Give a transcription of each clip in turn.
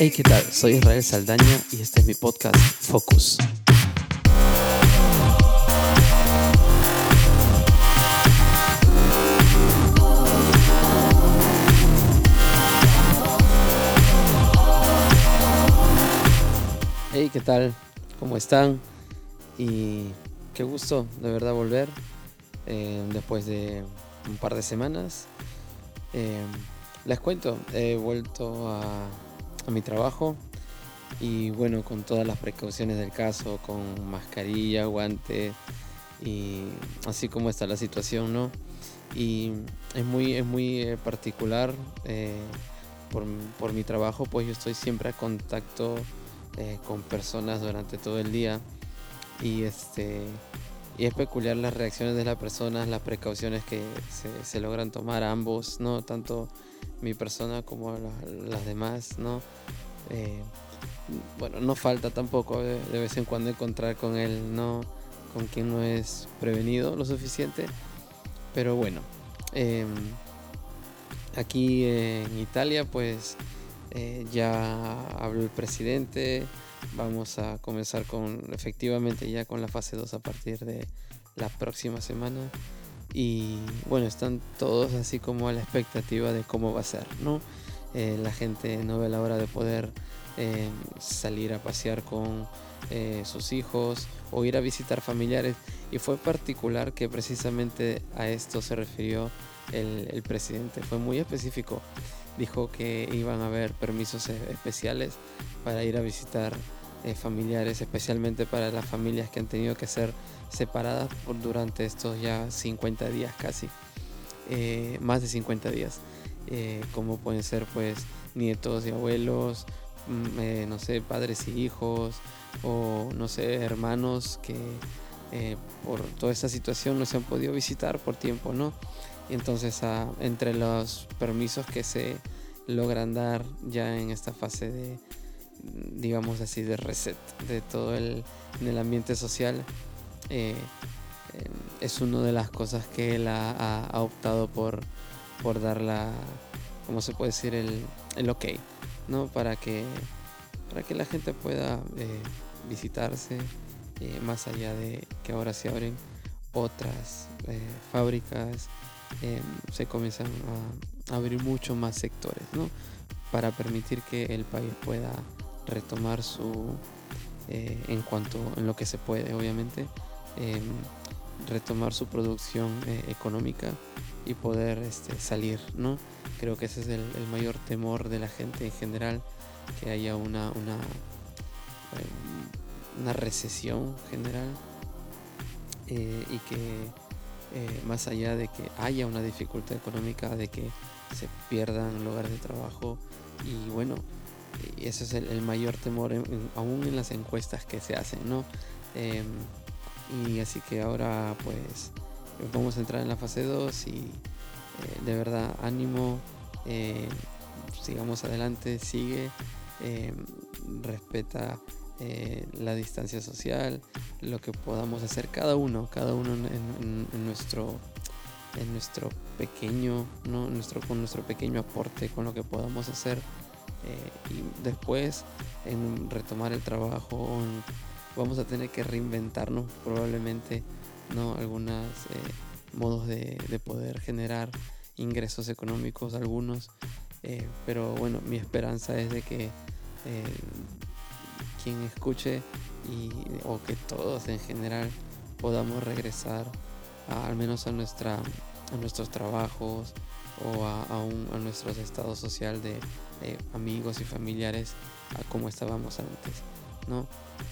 Hey, ¿qué tal? Soy Israel Saldaña y este es mi podcast Focus. Hey, ¿qué tal? ¿Cómo están? Y qué gusto de verdad volver eh, después de un par de semanas. Eh, les cuento, he vuelto a, a mi trabajo y bueno, con todas las precauciones del caso, con mascarilla, guante y así como está la situación, ¿no? Y es muy, es muy eh, particular eh, por, por, mi trabajo, pues yo estoy siempre a contacto eh, con personas durante todo el día y este y es peculiar las reacciones de las personas, las precauciones que se, se logran tomar ambos, ¿no? Tanto mi persona como la, las demás, ¿no? Eh, bueno, no falta tampoco de, vez en cuando encontrar con él, ¿no? Con quien no es prevenido lo suficiente. Pero bueno, eh, aquí en Italia pues eh, ya habló el presidente, vamos a comenzar con efectivamente ya con la fase 2 a partir de la próxima semana y bueno están todos así como a la expectativa de cómo va a ser no eh, la gente no ve la hora de poder eh, salir a pasear con eh, sus hijos o ir a visitar familiares. Y fue particular que precisamente a esto se refirió el, el presidente. Fue muy específico. Dijo que iban a haber permisos especiales para ir a visitar eh, familiares, especialmente para las familias que han tenido que ser separadas por, durante estos ya 50 días casi, eh, más de 50 días, eh, como pueden ser pues nietos y abuelos, mm, eh, no sé, padres y hijos, o no sé, hermanos que eh, por toda esta situación no se han podido visitar por tiempo, ¿no? Y entonces a, entre los permisos que se logran dar ya en esta fase de digamos así, de reset de todo el, en el ambiente social, eh, eh, es una de las cosas que él ha, optado por, por dar ¿cómo se puede decir? El, el ok, ¿no? Para que, para que la gente pueda eh, visitarse, más allá de que ahora se abren otras fábricas, se comienzan a abrir mucho más sectores, ¿no? Para permitir que el país pueda retomar su eh, en cuanto en lo que se puede obviamente eh, retomar su producción eh, económica y poder este, salir no creo que ese es el, el, mayor temor de la gente en general que haya una una una recesión general y que más allá de que haya una dificultad económica de que se pierdan lugares de trabajo y bueno y ese es el, mayor temor aún en las encuestas que se hacen no eh, y así que ahora pues vamos a entrar en la fase 2 y eh, de verdad ánimo eh, sigamos adelante sigue eh, respeta eh, la distancia social lo que podamos hacer cada uno cada uno en, en nuestro en nuestro pequeño no nuestro con nuestro pequeño aporte con lo que podamos hacer eh, y después en retomar el trabajo vamos a tener que reinventarnos probablemente no algunos eh, modos de, de, poder generar ingresos económicos algunos eh, pero bueno mi esperanza es de que quien escuche y, o que todos en general podamos regresar al menos a nuestra a nuestros trabajos o a, a, un, a nuestro estado social de amigos y familiares a como estábamos antes, ¿no?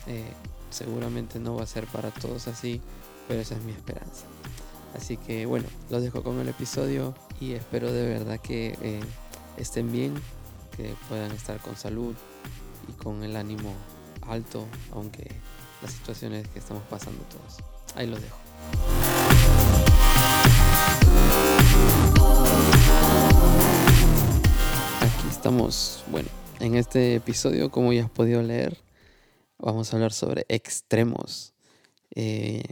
Eh, seguramente no va a ser para todos así, pero esa es mi esperanza. Así que bueno, los dejo con el episodio y espero de verdad que eh, estén bien, que puedan estar con salud y con el ánimo alto, aunque las situaciones que estamos pasando todos. Ahí los dejo. Estamos, bueno, en este episodio, como ya has podido leer, vamos a hablar sobre extremos, eh,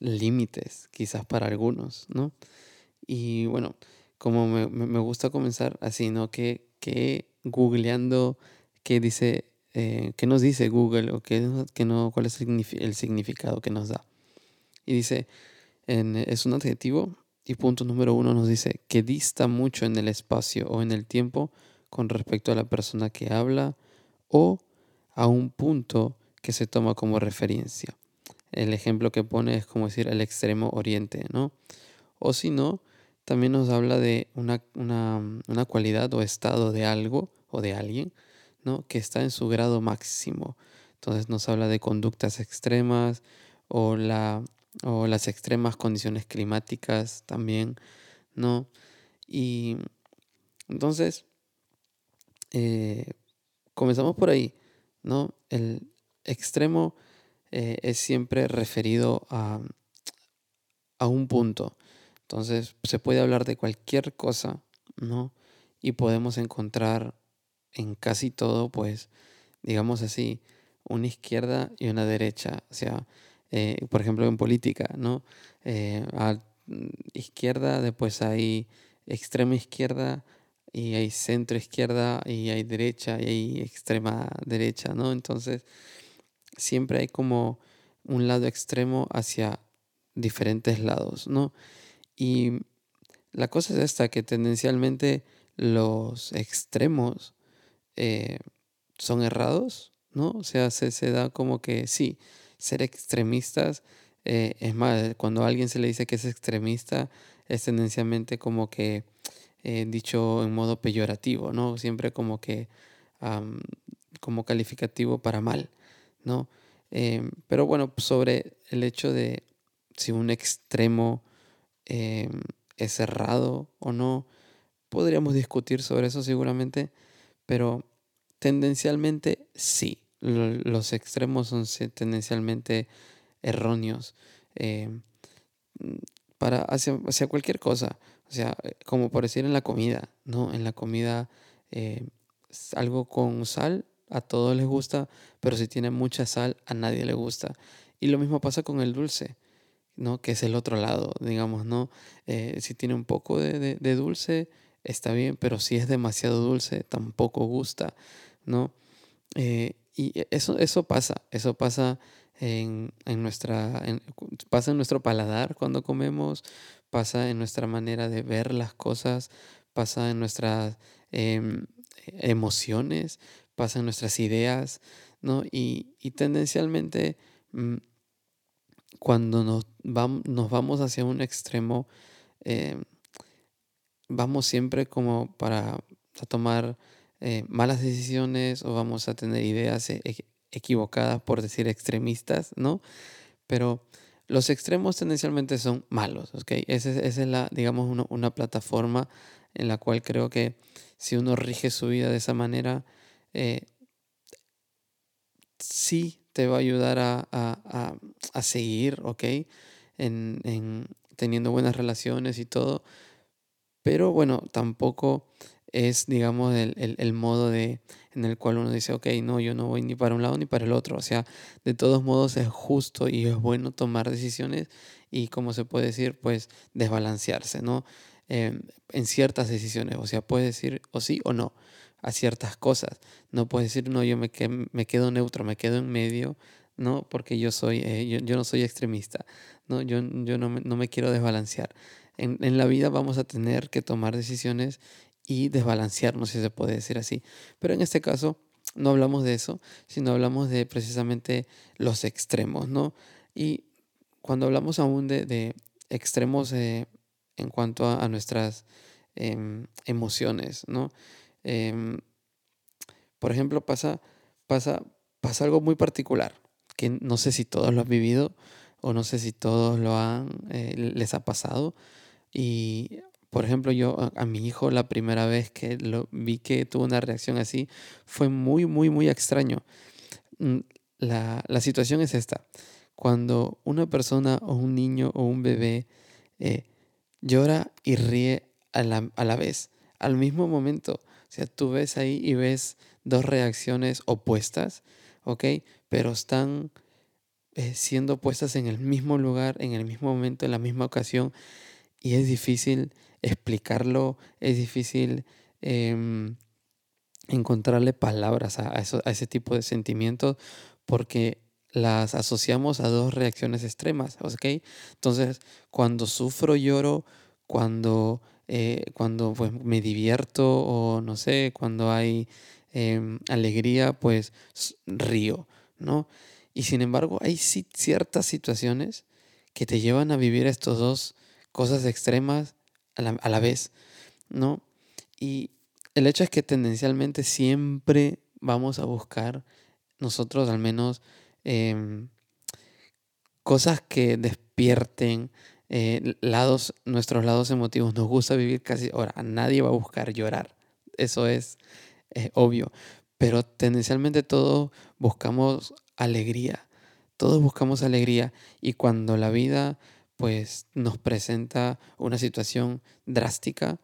límites, quizás para algunos, ¿no? Y bueno, como me, gusta comenzar así, ¿no? Que, que googleando qué dice, eh, qué nos dice Google o qué, no, cuál es el significado que nos da. Y dice, es un adjetivo y punto número uno nos dice que dista mucho en el espacio o en el tiempo con respecto a la persona que habla o a un punto que se toma como referencia. El ejemplo que pone es como decir el extremo oriente, ¿no? O si no, también nos habla de una, una, cualidad o estado de algo o de alguien, ¿no? Que está en su grado máximo. Entonces nos habla de conductas extremas o, la, o las extremas condiciones climáticas también, ¿no? Y entonces, eh, comenzamos por ahí, ¿no? El extremo eh, es siempre referido a, a un punto. Entonces, se puede hablar de cualquier cosa, ¿no? Y podemos encontrar en casi todo, pues, digamos así, una izquierda y una derecha. O sea, eh, por ejemplo, en política, ¿no? Eh, a izquierda, después hay extrema izquierda y hay centro izquierda y hay derecha y hay extrema derecha, ¿no? Entonces, siempre hay como un lado extremo hacia diferentes lados, ¿no? Y la cosa es esta, que tendencialmente los extremos eh, son errados, ¿no? O sea, se, se, da como que sí, ser extremistas, eh, es más, cuando a alguien se le dice que es extremista, es tendencialmente como que eh, dicho en modo peyorativo, ¿no? Siempre como que como calificativo para mal, ¿no? Em, pero bueno, sobre el hecho de si un extremo em, es cerrado o no, podríamos discutir sobre eso seguramente, pero tendencialmente sí. Los extremos son tendencialmente erróneos em, para hacia, hacia, cualquier cosa. O sea, como por decir en la comida, ¿no? En la comida algo con sal a todos les gusta, pero si tiene mucha sal, a nadie le gusta. Y lo mismo pasa con el dulce, ¿no? Que es el otro lado, digamos, ¿no? Eh, si tiene un poco de, dulce, está bien, pero si es demasiado dulce, tampoco gusta, ¿no? Eh, y eso, eso pasa, eso pasa en, nuestra, pasa en nuestro paladar cuando comemos, pasa en nuestra manera de ver las cosas, pasa en nuestras em, emociones, pasan nuestras ideas, ¿no? Y, tendencialmente mm, cuando nos, vamos, nos vamos hacia un extremo, eh, vamos siempre como para tomar eh, malas decisiones o vamos a tener ideas e, equivocadas, por decir extremistas, ¿no? Pero los extremos tendencialmente son malos, ¿ok? Esa es, la, digamos, una, una, plataforma en la cual creo que si uno rige su vida de esa manera, eh, sí te va a ayudar a, seguir, ¿ok? En, teniendo buenas relaciones y todo. Pero bueno, tampoco es, digamos, el, modo de, en el cual uno dice, ok, no, yo no voy ni para un lado ni para el otro. O sea, de todos modos es justo y es bueno tomar decisiones y, como se puede decir, pues desbalancearse, ¿no? Eh, en ciertas decisiones. O sea, puedes decir o sí o no a ciertas cosas. No puedes decir, no, yo me, me quedo neutro, me quedo en medio, ¿no? Porque yo, soy, eh, yo, no soy extremista, ¿no? Yo, yo no, me, no me quiero desbalancear. En, en, la vida vamos a tener que tomar decisiones y desbalancearnos, si se puede decir así. Pero en este caso no hablamos de eso, sino hablamos de precisamente los extremos, ¿no? Y cuando hablamos aún de, de extremos eh, en cuanto a, nuestras em, emociones, ¿no? Em, por ejemplo, pasa, pasa, pasa algo muy particular, que no sé si todos lo han vivido o no sé si todos lo han, eh, les ha pasado. Y, por ejemplo, yo a, mi hijo la primera vez que lo vi que tuvo una reacción así, fue muy, muy, muy extraño. Mm, la, la situación es esta. Cuando una persona o un niño o un bebé eh, llora y ríe a la, a la vez, al mismo momento, o sea, tú ves ahí y ves dos reacciones opuestas, ¿ok? Pero están eh, siendo puestas en el mismo lugar, en el mismo momento, en la misma ocasión. Y es difícil explicarlo, es difícil em, encontrarle palabras a, ese tipo de sentimientos porque las asociamos a dos reacciones extremas, ¿ok? Entonces, cuando sufro, lloro, cuando, eh, cuando pues, me divierto o no sé, cuando hay em, alegría, pues río, ¿no? Y sin embargo, hay ciertas situaciones que te llevan a vivir estas dos cosas extremas a la, a la vez, ¿no? Y el hecho es que tendencialmente siempre vamos a buscar nosotros al menos Em, cosas que despierten eh, lados, nuestros lados emotivos. Nos gusta vivir casi, ahora, nadie va a buscar llorar, eso es obvio, pero tendencialmente todos buscamos alegría, todos buscamos alegría y cuando la vida pues nos presenta una situación drástica,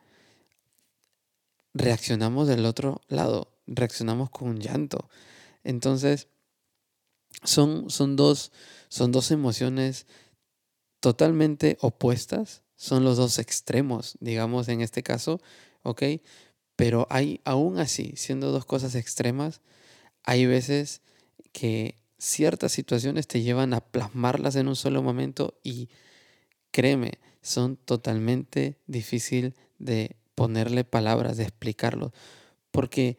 reaccionamos del otro lado, reaccionamos con llanto. Entonces, son, son, dos, son dos emociones totalmente opuestas, son los dos extremos, digamos en este caso, ¿ok? Pero hay, aún así, siendo dos cosas extremas, hay veces que ciertas situaciones te llevan a plasmarlas en un solo momento y créeme, son totalmente difícil de ponerle palabras, de explicarlo, porque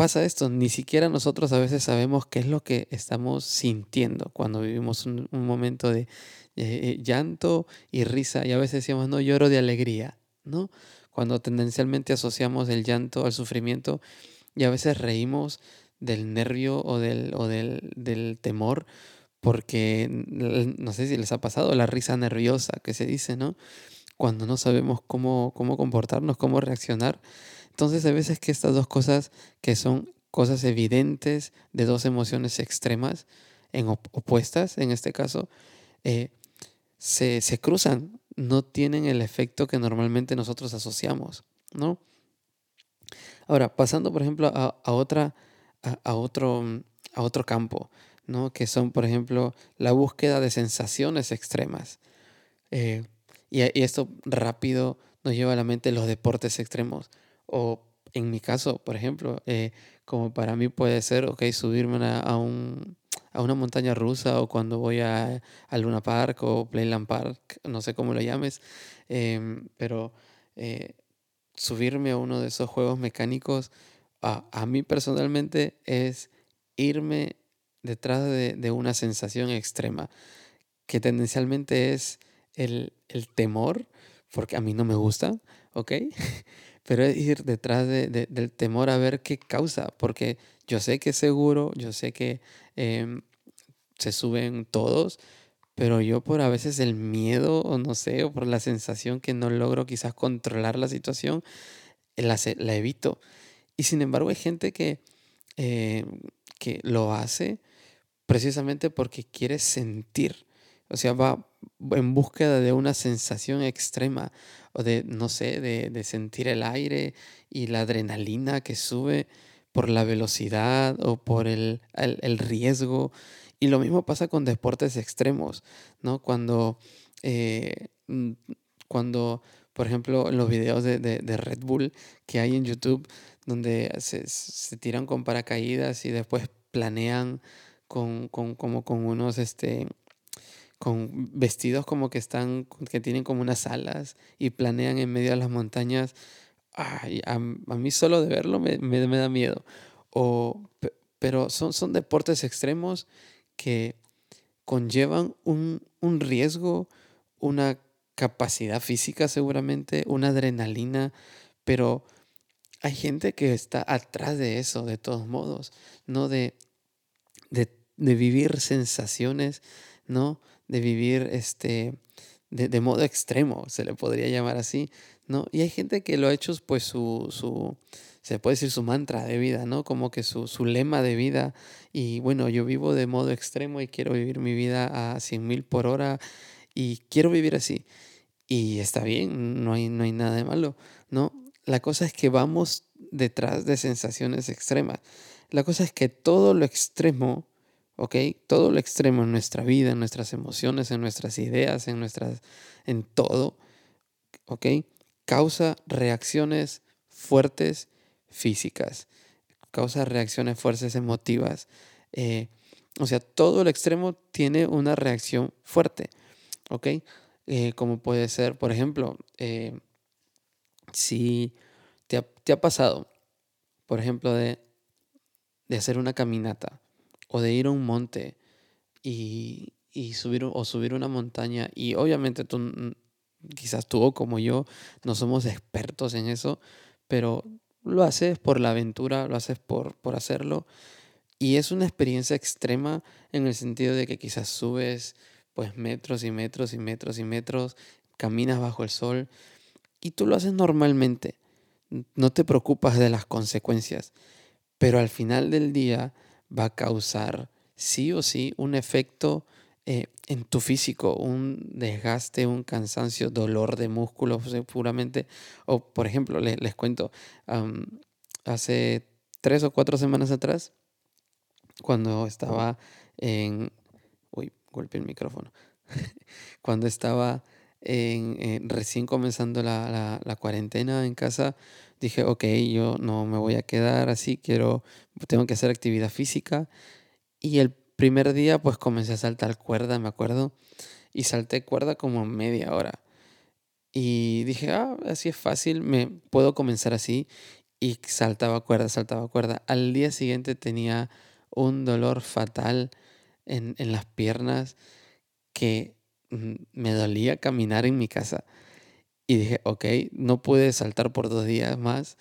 pasa esto, ni siquiera nosotros a veces sabemos qué es lo que estamos sintiendo cuando vivimos un, momento de eh, llanto y risa y a veces decimos, no, lloro de alegría, ¿no? Cuando tendencialmente asociamos el llanto al sufrimiento y a veces reímos del nervio o del, o del, del temor porque no sé si les ha pasado la risa nerviosa que se dice, ¿no? Cuando no sabemos cómo, cómo comportarnos, cómo reaccionar. Entonces hay veces que estas dos cosas que son cosas evidentes de dos emociones extremas, en opuestas en este caso, eh, se, cruzan, no tienen el efecto que normalmente nosotros asociamos, ¿no? Ahora, pasando por ejemplo a, otra, a, otro, a otro campo, ¿no? Que son, por ejemplo, la búsqueda de sensaciones extremas. Eh, y, y esto rápido nos lleva a la mente los deportes extremos. O en mi caso, por ejemplo, eh, como para mí puede ser, ok, subirme a, un, a una montaña rusa o cuando voy a, a, Luna Park o Playland Park, no sé cómo lo llames, em, pero eh, subirme a uno de esos juegos mecánicos, a, a mí personalmente es irme detrás de, de, una sensación extrema, que tendencialmente es el, el temor, porque a mí no me gusta, ¿ok? pero es ir detrás de, del temor a ver qué causa, porque yo sé que es seguro, yo sé que em, se suben todos, pero yo por a veces el miedo o no sé, o por la sensación que no logro quizás controlar la situación, la, la evito. Y sin embargo hay gente que, eh, que lo hace precisamente porque quiere sentir, o sea, va en búsqueda de una sensación extrema o de, no sé, de, sentir el aire y la adrenalina que sube por la velocidad o por el, riesgo. Y lo mismo pasa con deportes extremos, ¿no? Cuando, eh, mm, cuando por ejemplo, los videos de, Red Bull que hay en YouTube, donde se, tiran con paracaídas y después planean con, con, como con unos, este, con vestidos como que están, que tienen como unas alas y planean en medio de las montañas. Ay, a, mí solo de verlo me, me, da miedo. O, pero son, son deportes extremos que conllevan un, un riesgo, una capacidad física seguramente, una adrenalina, pero hay gente que está atrás de eso, de todos modos, ¿no? De, de, de vivir sensaciones, ¿no? de vivir este, de, modo extremo, se le podría llamar así, ¿no? Y hay gente que lo ha hecho pues su, su se puede decir su mantra de vida, ¿no? Como que su, su, lema de vida. Y bueno, yo vivo de modo extremo y quiero vivir mi vida a 100 mil por hora y quiero vivir así. Y está bien, no hay, no hay nada de malo, ¿no? La cosa es que vamos detrás de sensaciones extremas. La cosa es que todo lo extremo ¿ok? Todo lo extremo en nuestra vida, en nuestras emociones, en nuestras ideas, en nuestras, en todo, ¿ok? Causa reacciones fuertes físicas, causa reacciones fuertes emotivas. Eh, o sea, todo el extremo tiene una reacción fuerte, ¿ok? Eh, como puede ser, por ejemplo, eh, si te ha, pasado, por ejemplo, de, de, hacer una caminata o de ir a un monte y, y subir o subir una montaña y obviamente tú, quizás tú como yo, no somos expertos en eso, pero lo haces por la aventura, lo haces por, por hacerlo. Y es una experiencia extrema en el sentido de que quizás subes pues metros y metros y metros y metros, caminas bajo el sol y tú lo haces normalmente. No te preocupas de las consecuencias, pero al final del día va a causar sí o sí un efecto eh, en tu físico, un desgaste, un cansancio, dolor de músculos puramente. O por ejemplo, les, cuento, hace tres o cuatro semanas atrás, cuando estaba en... Uy, golpeé el micrófono. cuando estaba en, recién comenzando la, la, cuarentena en casa, dije, ok, yo no me voy a quedar así, quiero, tengo que hacer actividad física. Y el primer día pues comencé a saltar cuerda, me acuerdo, y salté cuerda como media hora. Y dije, ah, así es fácil, me puedo comenzar así. Y saltaba cuerda, saltaba cuerda. Al día siguiente tenía un dolor fatal en, en las piernas que mm, me dolía caminar en mi casa. Y dije, ok, no pude saltar por dos días más.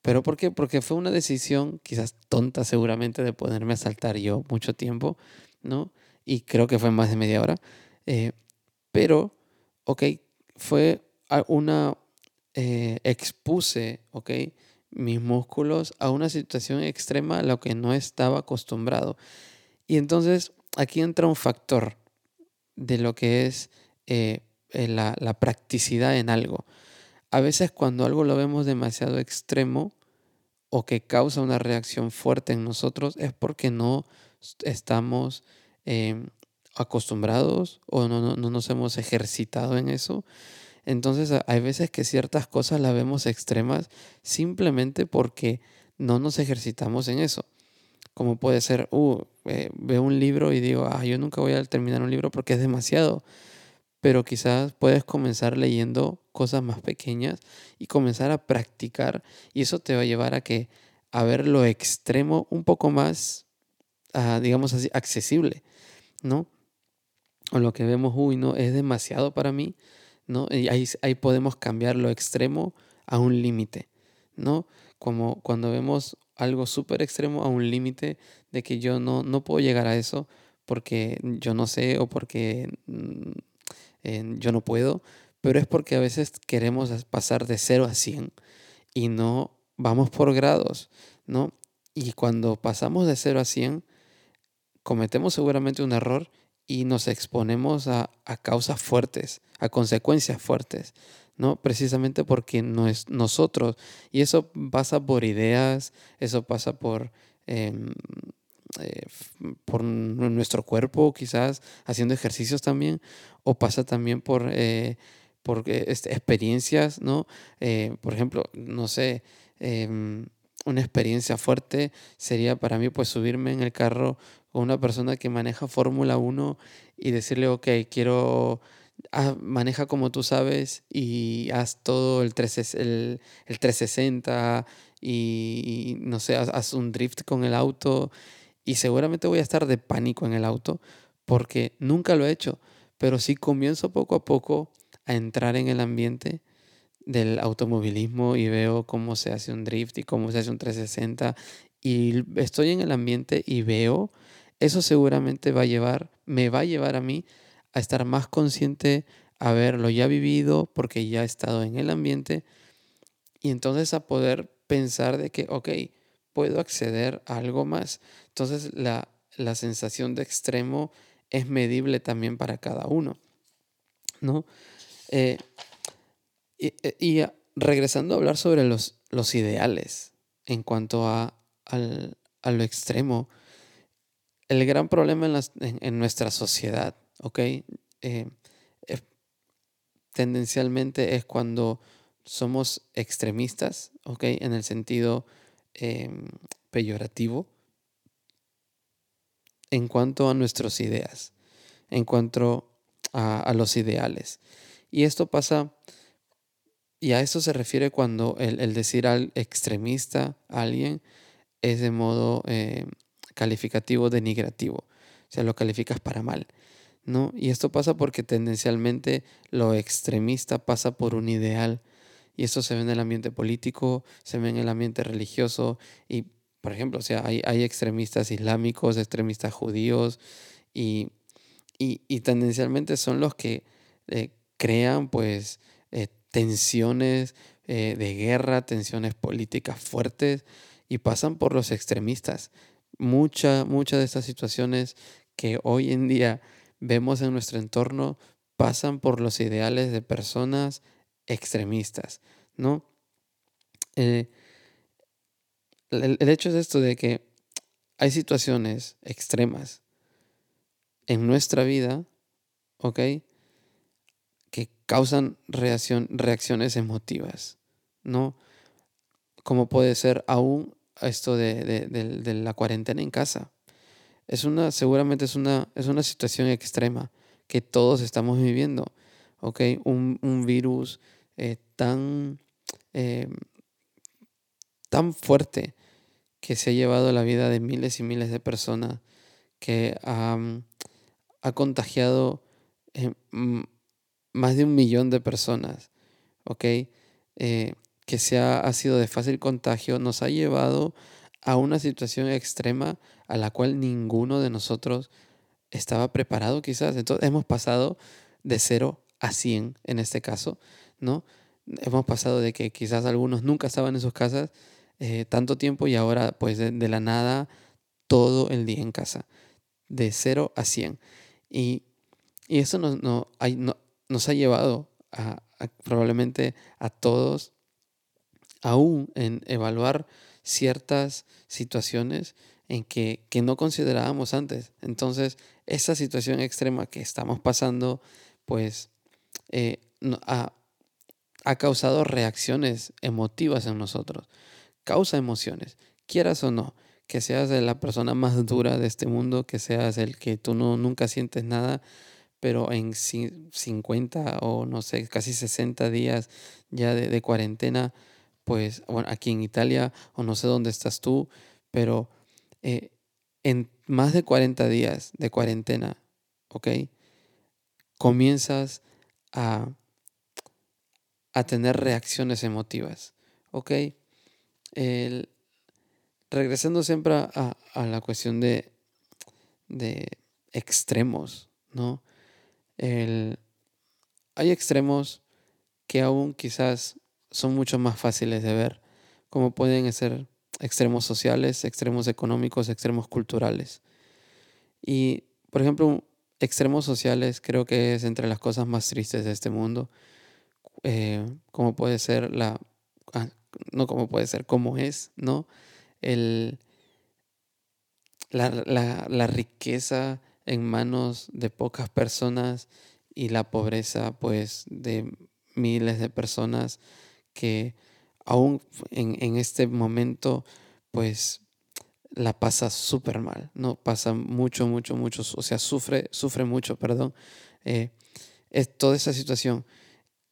¿Pero por qué? Porque fue una decisión quizás tonta seguramente de ponerme a saltar yo mucho tiempo, ¿no? Y creo que fue más de media hora. Eh, pero, ok, fue una, eh, expuse, ok, mis músculos a una situación extrema a lo que no estaba acostumbrado. Y entonces aquí entra un factor de lo que es eh, la, la practicidad en algo. A veces cuando algo lo vemos demasiado extremo o que causa una reacción fuerte en nosotros es porque no estamos em, acostumbrados o no, no, nos hemos ejercitado en eso. Entonces hay veces que ciertas cosas las vemos extremas simplemente porque no nos ejercitamos en eso. Como puede ser, uh, eh, veo un libro y digo, ah, yo nunca voy a terminar un libro porque es demasiado pero quizás puedes comenzar leyendo cosas más pequeñas y comenzar a practicar y eso te va a llevar a que a ver lo extremo un poco más, ah, digamos así, accesible, ¿no? O lo que vemos, uy, no, es demasiado para mí, ¿no? Y ahí, ahí podemos cambiar lo extremo a un límite, ¿no? Como cuando vemos algo súper extremo a un límite de que yo no, no puedo llegar a eso porque yo no sé o porque yo no puedo, pero es porque a veces queremos pasar de 0 a 100 y no vamos por grados, ¿no? Y cuando pasamos de 0 a 100, cometemos seguramente un error y nos exponemos a, causas fuertes, a consecuencias fuertes, ¿no? Precisamente porque no es nosotros. Y eso pasa por ideas, eso pasa por em, eh, por nuestro cuerpo, quizás haciendo ejercicios también, o pasa también por, eh, por eh, este, experiencias, ¿no? por ejemplo, no sé, em, una experiencia fuerte sería para mí pues subirme en el carro con una persona que maneja Fórmula 1 y decirle, ok, quiero ah, maneja como tú sabes y haz todo el, 3, el, el 360 y, y, no sé, haz, un drift con el auto y seguramente voy a estar de pánico en el auto porque nunca lo he hecho, pero sí comienzo poco a poco a entrar en el ambiente del automovilismo y veo cómo se hace un drift y cómo se hace un 360 y estoy en el ambiente y veo, eso seguramente va a llevar, me va a llevar a mí a estar más consciente, a verlo ya vivido porque ya he estado en el ambiente y entonces a poder pensar de que, ok, puedo acceder a algo más. Entonces la, sensación de extremo es medible también para cada uno. ¿no? Eh, y, regresando a hablar sobre los, los ideales en cuanto a, lo extremo, el gran problema en, nuestra sociedad, ¿ok? Eh, tendencialmente es cuando somos extremistas, ¿ok? En el sentido em, peyorativo en cuanto a nuestras ideas, en cuanto a, los ideales. Y esto pasa, y a eso se refiere cuando el, decir al extremista a alguien es de modo eh, calificativo denigrativo, o sea, lo calificas para mal. ¿no? Y esto pasa porque tendencialmente lo extremista pasa por un ideal. Y eso se ve en el ambiente político, se ve en el ambiente religioso. Y, por ejemplo, o sea, hay, hay extremistas islámicos, extremistas judíos, y, y, tendencialmente son los que eh, crean, pues, eh, tensiones eh, de guerra, tensiones políticas fuertes, y pasan por los extremistas. Muchas mucha de estas situaciones que hoy en día vemos en nuestro entorno pasan por los ideales de personas extremistas, ¿no? Eh, el, hecho es esto de que hay situaciones extremas en nuestra vida, ¿ok? Que causan reacción, reacciones emotivas, ¿no? Como puede ser aún esto de, de la cuarentena en casa es una, seguramente es una, es una situación extrema que todos estamos viviendo, ¿ok? Un, virus eh, tan, eh, tan fuerte que se ha llevado la vida de miles y miles de personas, que ha, ha contagiado eh, más de un millón de personas, ¿ok? que se ha, ha sido de fácil contagio, nos ha llevado a una situación extrema a la cual ninguno de nosotros estaba preparado quizás. Entonces hemos pasado de 0 a 100 en este caso, ¿no? Hemos pasado de que quizás algunos nunca estaban en sus casas eh, tanto tiempo y ahora pues de, la nada todo el día en casa, de 0 a 100. Y, eso nos, no, nos ha llevado a, probablemente a todos aún en evaluar ciertas situaciones en que, no considerábamos antes. Entonces, esa situación extrema que estamos pasando, pues eh, ha, causado reacciones emotivas en nosotros. Causa emociones, quieras o no, que seas la persona más dura de este mundo, que seas el que tú no, nunca sientes nada, pero en 50 o no sé, casi 60 días ya de, cuarentena, pues, bueno, aquí en Italia o no sé dónde estás tú, pero eh, en más de 40 días de cuarentena, ¿ok? Comienzas a, a tener reacciones emotivas, ¿ok? regresando siempre a, a, la cuestión de, de extremos, ¿no? El, hay extremos que aún quizás son mucho más fáciles de ver, como pueden ser extremos sociales, extremos económicos, extremos culturales. Y, por ejemplo, extremos sociales creo que es entre las cosas más tristes de este mundo, eh, como puede ser la, ah, no como puede ser, como es, ¿no? El, la, la, la riqueza en manos de pocas personas y la pobreza pues de miles de personas que aún en, este momento, pues la pasa súper mal, ¿no? Pasa mucho, mucho, mucho, o sea, sufre, sufre mucho, perdón. Eh, es toda esa situación.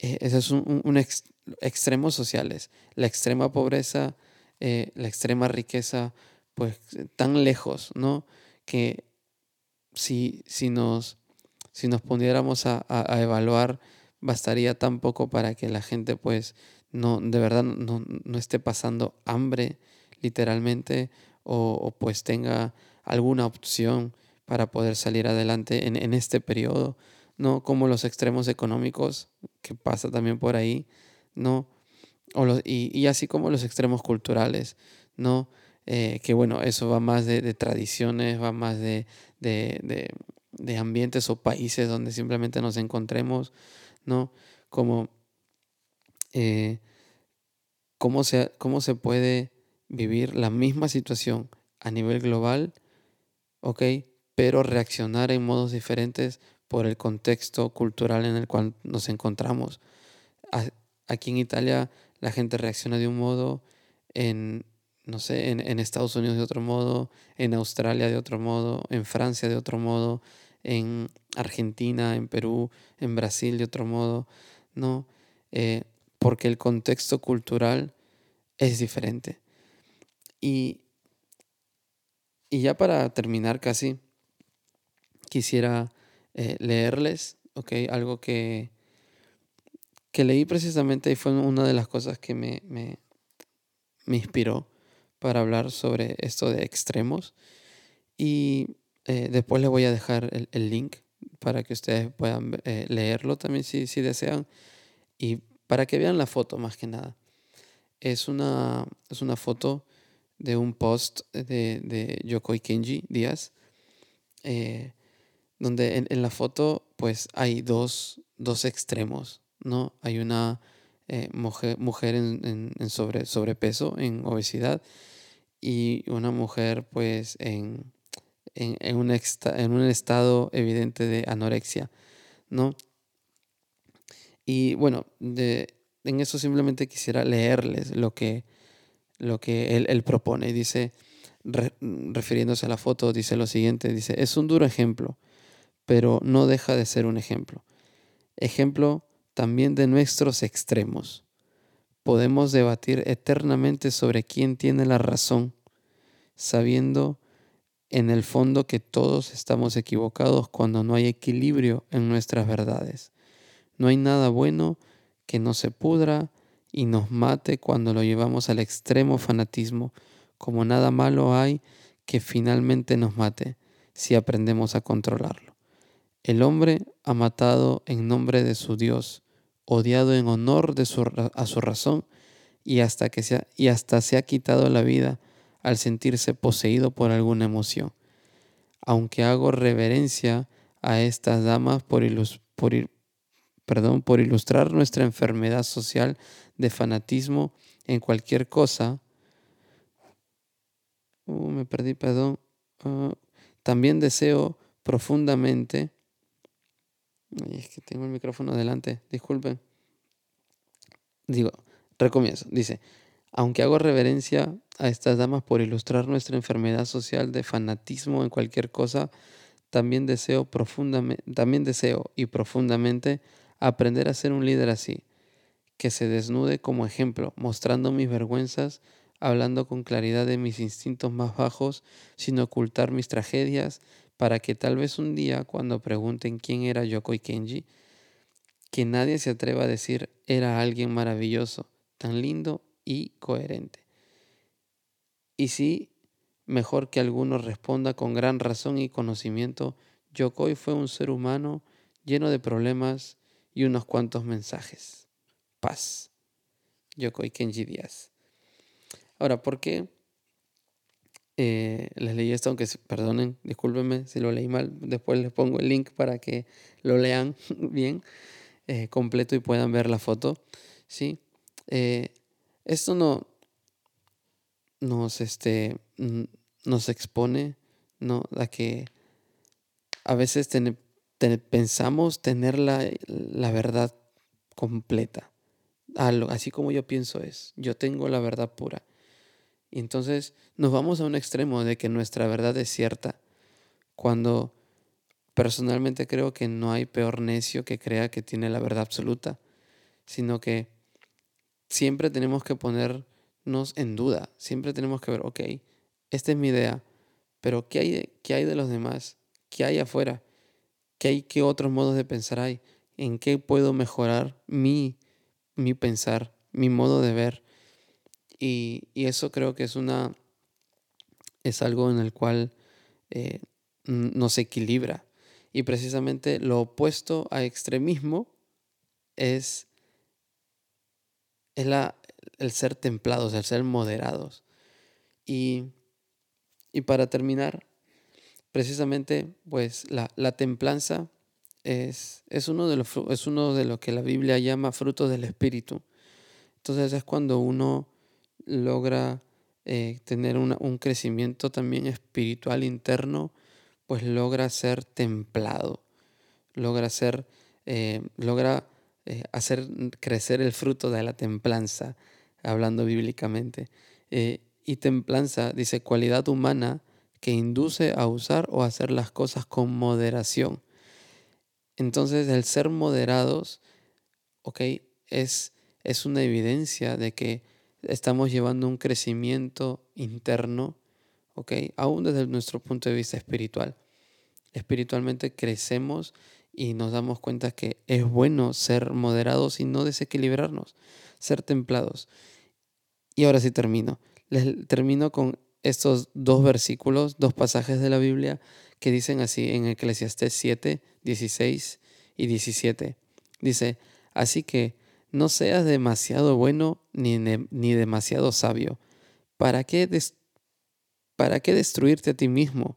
Eh, ese es un, un extremos sociales. La extrema pobreza, eh, la extrema riqueza, pues tan lejos, ¿no? Que si, si, nos, si nos pudiéramos a, a, evaluar, bastaría tan poco para que la gente, pues, no, de verdad no, esté pasando hambre literalmente o, pues tenga alguna opción para poder salir adelante en, este periodo, ¿no? Como los extremos económicos, que pasa también por ahí, ¿no? O y, así como los extremos culturales, ¿no? Eh, que bueno, eso va más de, tradiciones, va más de, de, ambientes o países donde simplemente nos encontremos, ¿no? Como eh, cómo, se, cómo se puede vivir la misma situación a nivel global, ¿ok? Pero reaccionar en modos diferentes por el contexto cultural en el cual nos encontramos. Aquí en Italia la gente reacciona de un modo, en, no sé, en, Estados Unidos de otro modo, en Australia de otro modo, en Francia de otro modo, en Argentina, en Perú, en Brasil de otro modo, no, eh, porque el contexto cultural es diferente. Y, y ya para terminar casi, quisiera eh, leerles, ¿ok? Algo que, que leí precisamente y fue una de las cosas que me, me, me inspiró para hablar sobre esto de extremos. Y eh, después les voy a dejar el, link para que ustedes puedan eh, leerlo también si, si, desean y para que vean la foto más que nada. Es una, es una foto de un post de, de Yokoi Kenji Díaz, eh, donde en, la foto pues hay dos, dos extremos, ¿no? Hay una mujer, mujer en, en sobre, sobrepeso, en obesidad, y una mujer pues en en, un, en un estado evidente de anorexia, ¿no? Y bueno, de, en eso simplemente quisiera leerles lo que, lo que él, él propone. Dice, refiriéndose a la foto, dice lo siguiente, dice, es un duro ejemplo, pero no deja de ser un ejemplo. Ejemplo también de nuestros extremos. Podemos debatir eternamente sobre quién tiene la razón, sabiendo en el fondo que todos estamos equivocados cuando no hay equilibrio en nuestras verdades. No hay nada bueno que no se pudra y nos mate cuando lo llevamos al extremo fanatismo, como nada malo hay que finalmente nos mate si aprendemos a controlarlo. El hombre ha matado en nombre de su Dios, odiado en honor de su, a su razón y hasta, que se y hasta se ha quitado la vida al sentirse poseído por alguna emoción. Aunque hago reverencia a estas damas por, perdón, por ilustrar nuestra enfermedad social de fanatismo en cualquier cosa, uh, me perdí, perdón, uh, también deseo profundamente, es que tengo el micrófono delante, disculpen, digo, recomienzo, dice, aunque hago reverencia a estas damas por ilustrar nuestra enfermedad social de fanatismo en cualquier cosa, también deseo profundamente, también deseo y profundamente aprender a ser un líder así, que se desnude como ejemplo, mostrando mis vergüenzas, hablando con claridad de mis instintos más bajos, sin ocultar mis tragedias, para que tal vez un día, cuando pregunten quién era Yoko y Kenji, que nadie se atreva a decir era alguien maravilloso, tan lindo y coherente. Y sí, mejor que alguno responda con gran razón y conocimiento, Yokoi fue un ser humano lleno de problemas y unos cuantos mensajes. Paz. Yokoi Kenji Díaz. Ahora, ¿por qué eh, les leí esto? Aunque perdonen, discúlpenme si lo leí mal. Después les pongo el link para que lo lean bien, eh, completo y puedan ver la foto. ¿sí? Eh, esto no nos, este, nos expone ¿no? a que a veces pensamos tener la, la verdad completa. así como yo pienso es, yo tengo la verdad pura. Y entonces nos vamos a un extremo de que nuestra verdad es cierta, cuando personalmente creo que no hay peor necio que crea que tiene la verdad absoluta, sino que siempre tenemos que ponernos en duda, siempre tenemos que ver, ok, esta es mi idea, pero ¿qué hay de, qué hay de los demás? ¿Qué hay afuera? ¿Qué hay? ¿Qué otros modos de pensar hay? ¿En qué puedo mejorar mi, mi pensar, mi modo de ver? Y, eso creo que es una es algo en el cual eh, nos equilibra. Y precisamente lo opuesto a extremismo es es la, el ser templados, el ser moderados. Y, y para terminar, precisamente, pues la, la templanza es, es, uno de los, es uno de lo que la Biblia llama fruto del Espíritu. Entonces es cuando uno logra eh, tener un crecimiento también espiritual interno, pues logra ser templado, logra ser, eh, logra eh, hacer crecer el fruto de la templanza, hablando bíblicamente. Y templanza, dice, cualidad humana que induce a usar o hacer las cosas con moderación. Entonces, el ser moderados, ok, es, es una evidencia de que estamos llevando un crecimiento interno, ok, aún desde nuestro punto de vista espiritual. Espiritualmente crecemos y nos damos cuenta que es bueno ser moderados y no desequilibrarnos, ser templados. Y ahora sí termino. Les termino con estos dos versículos, dos pasajes de la Biblia que dicen así en Eclesiastés 7, 16 y 17. Dice, así que no seas demasiado bueno ni, ni demasiado sabio. ¿Para qué, ¿Para qué destruirte a ti mismo?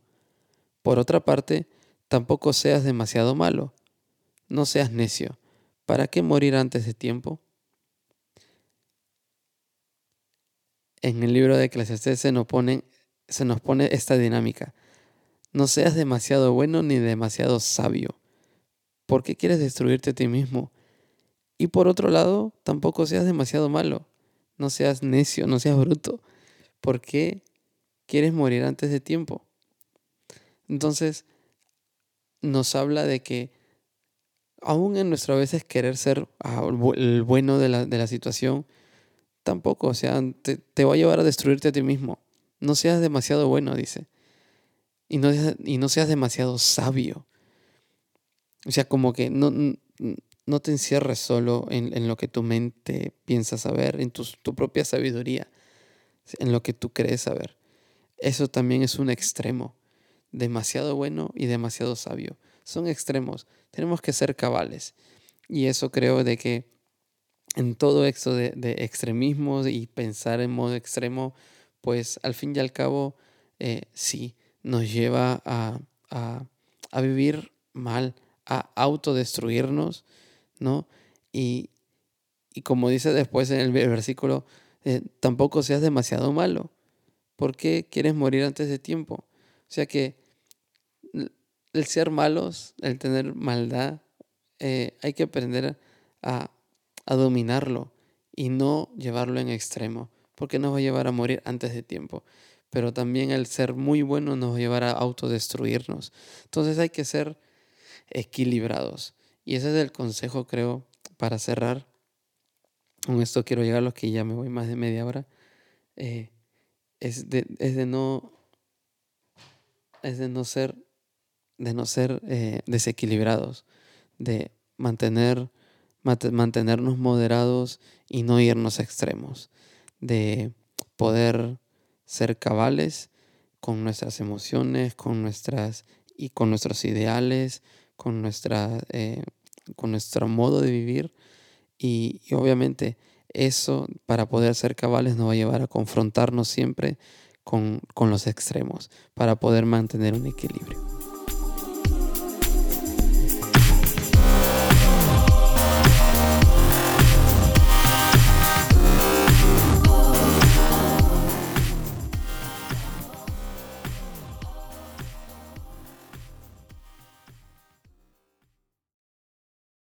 Por otra parte, tampoco seas demasiado malo. No seas necio. ¿Para qué morir antes de tiempo? En el libro de Eclesiastés se nos, se nos pone esta dinámica. No seas demasiado bueno ni demasiado sabio. ¿Por qué quieres destruirte a ti mismo? Y por otro lado, tampoco seas demasiado malo. No seas necio, no seas bruto. ¿Por qué quieres morir antes de tiempo? Entonces, nos habla de que aún en nuestras veces querer ser ah, el bueno de la, de la situación, tampoco, o sea, te, te, va a llevar a destruirte a ti mismo. No seas demasiado bueno, dice. Y no, y no seas demasiado sabio. O sea, como que no, no te encierres solo en, en, lo que tu mente piensa saber, en tu, tu propia sabiduría, en lo que tú crees saber. Eso también es un extremo demasiado bueno y demasiado sabio. Son extremos. Tenemos que ser cabales. Y eso creo de que en todo esto de, de extremismos y pensar en modo extremo, pues al fin y al cabo, eh, sí, nos lleva a, a, a, vivir mal, a autodestruirnos, ¿no? Y, y como dice después en el versículo, eh, tampoco seas demasiado malo. ¿Por qué quieres morir antes de tiempo? O sea que el ser malos, el tener maldad, eh, hay que aprender a, a dominarlo y no llevarlo en extremo, porque nos va a llevar a morir antes de tiempo. Pero también el ser muy bueno nos va a llevar a autodestruirnos. Entonces hay que ser equilibrados. Y ese es el consejo, creo, para cerrar. Con esto quiero llegar a los que ya me voy más de media hora. Eh, es, de, es de no es de no ser de no ser eh, desequilibrados, de mantener, mantenernos moderados y no irnos a extremos, de poder ser cabales con nuestras emociones, con nuestras y con nuestros ideales, con nuestra, eh, con nuestro modo de vivir y, obviamente eso para poder ser cabales nos va a llevar a confrontarnos siempre con, con los extremos para poder mantener un equilibrio.